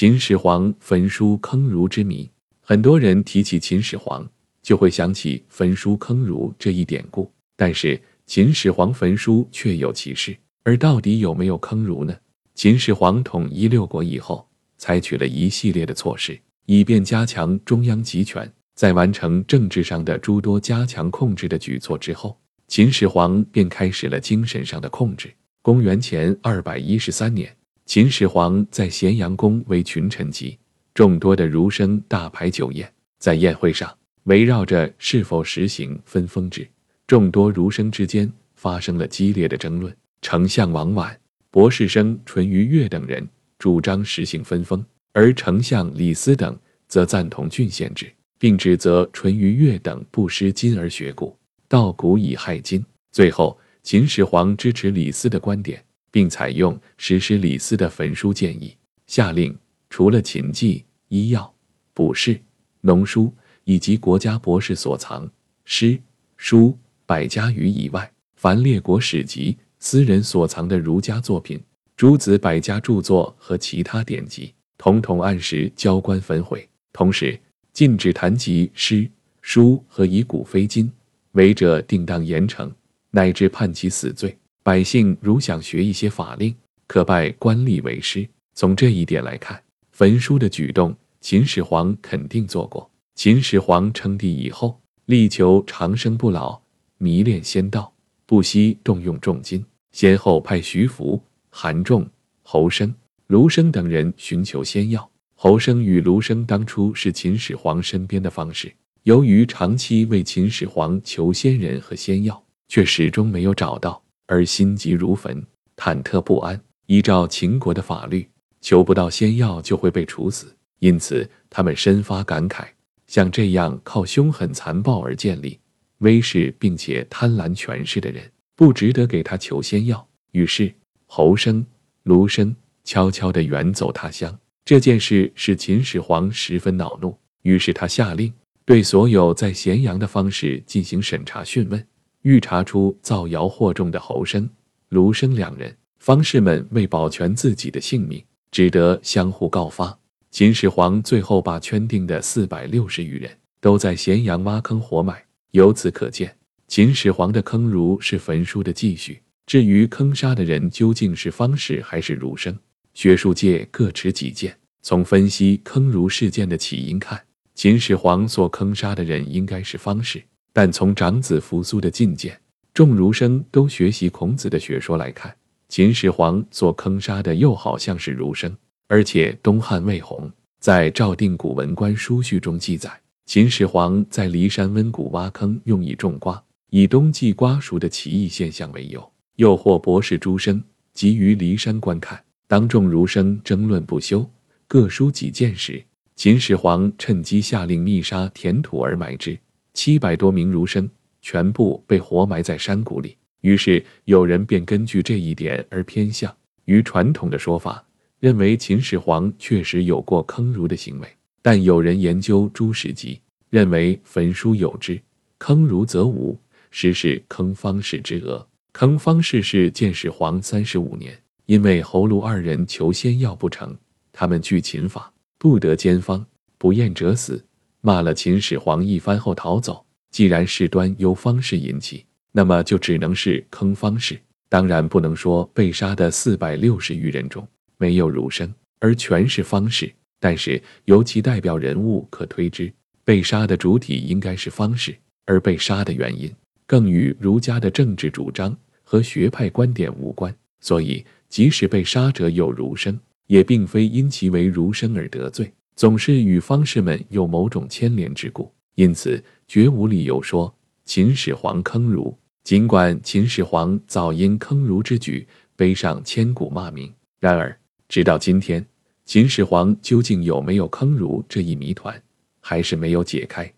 秦始皇焚书坑儒之谜，很多人提起秦始皇，就会想起焚书坑儒这一典故。但是秦始皇焚书确有其事，而到底有没有坑儒呢？秦始皇统一六国以后，采取了一系列的措施，以便加强中央集权。在完成政治上的诸多加强控制的举措之后，秦始皇便开始了精神上的控制。公元前二百一十三年。秦始皇在咸阳宫为群臣集，众多的儒生大排酒宴。在宴会上，围绕着是否实行分封制，众多儒生之间发生了激烈的争论。丞相王绾、博士生淳于越等人主张实行分封，而丞相李斯等则赞同郡县制，并指责淳于越等不失今而学古，道古以害今。最后，秦始皇支持李斯的观点。并采用实施李斯的焚书建议，下令除了秦记、医药、卜筮、农书以及国家博士所藏诗书百家语以外，凡列国史籍、私人所藏的儒家作品、诸子百家著作和其他典籍，统统按时交官焚毁。同时，禁止谈及诗书和以古非今，违者定当严惩，乃至判其死罪。百姓如想学一些法令，可拜官吏为师。从这一点来看，焚书的举动，秦始皇肯定做过。秦始皇称帝以后，力求长生不老，迷恋仙道，不惜动用重金，先后派徐福、韩仲、侯生、卢生等人寻求仙药。侯生与卢生当初是秦始皇身边的方士，由于长期为秦始皇求仙人和仙药，却始终没有找到。而心急如焚，忐忑不安。依照秦国的法律，求不到仙药就会被处死。因此，他们深发感慨：像这样靠凶狠残暴而建立威势，并且贪婪权势的人，不值得给他求仙药。于是，侯生、卢生悄悄地远走他乡。这件事使秦始皇十分恼怒，于是他下令对所有在咸阳的方士进行审查讯问。欲查出造谣惑众的侯生、卢生两人，方士们为保全自己的性命，只得相互告发。秦始皇最后把圈定的四百六十余人都在咸阳挖坑活埋。由此可见，秦始皇的坑儒是焚书的继续。至于坑杀的人究竟是方士还是儒生，学术界各持己见。从分析坑儒事件的起因看，秦始皇所坑杀的人应该是方士。但从长子扶苏的进谏，众儒生都学习孔子的学说来看，秦始皇所坑杀的又好像是儒生。而且东汉魏宏在《赵定古文官书序》中记载，秦始皇在骊山温谷挖坑，用以种瓜，以冬季瓜熟的奇异现象为由，诱惑博士诸生集于骊山观看。当众儒生争论不休，各抒己见时，秦始皇趁机下令密杀，填土而埋之。七百多名儒生全部被活埋在山谷里。于是有人便根据这一点而偏向于传统的说法，认为秦始皇确实有过坑儒的行为。但有人研究诸史籍，认为焚书有之，坑儒则无。实是坑方士之讹。坑方士是建始皇三十五年，因为侯卢二人求仙药不成，他们据秦法不得兼方，不验者死。骂了秦始皇一番后逃走。既然事端由方士引起，那么就只能是坑方士。当然不能说被杀的四百六十余人中没有儒生，而全是方士。但是由其代表人物可推知，被杀的主体应该是方士，而被杀的原因更与儒家的政治主张和学派观点无关。所以，即使被杀者有儒生，也并非因其为儒生而得罪。总是与方士们有某种牵连之故，因此绝无理由说秦始皇坑儒。尽管秦始皇早因坑儒之举背上千古骂名，然而直到今天，秦始皇究竟有没有坑儒这一谜团，还是没有解开。